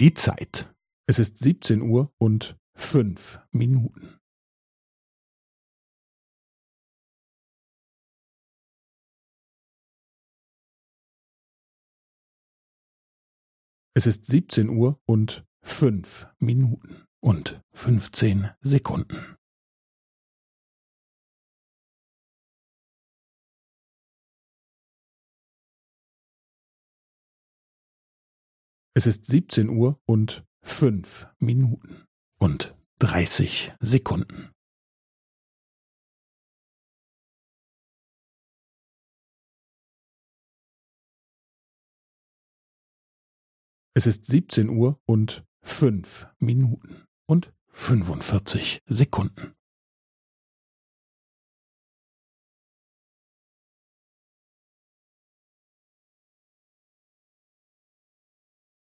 Die Zeit. Es ist 17 Uhr und fünf Minuten. Es ist 17 Uhr und fünf Minuten und 15 Sekunden. Es ist 17 Uhr und fünf Minuten und 30 Sekunden. Es ist 17 Uhr und fünf Minuten und 45 Sekunden.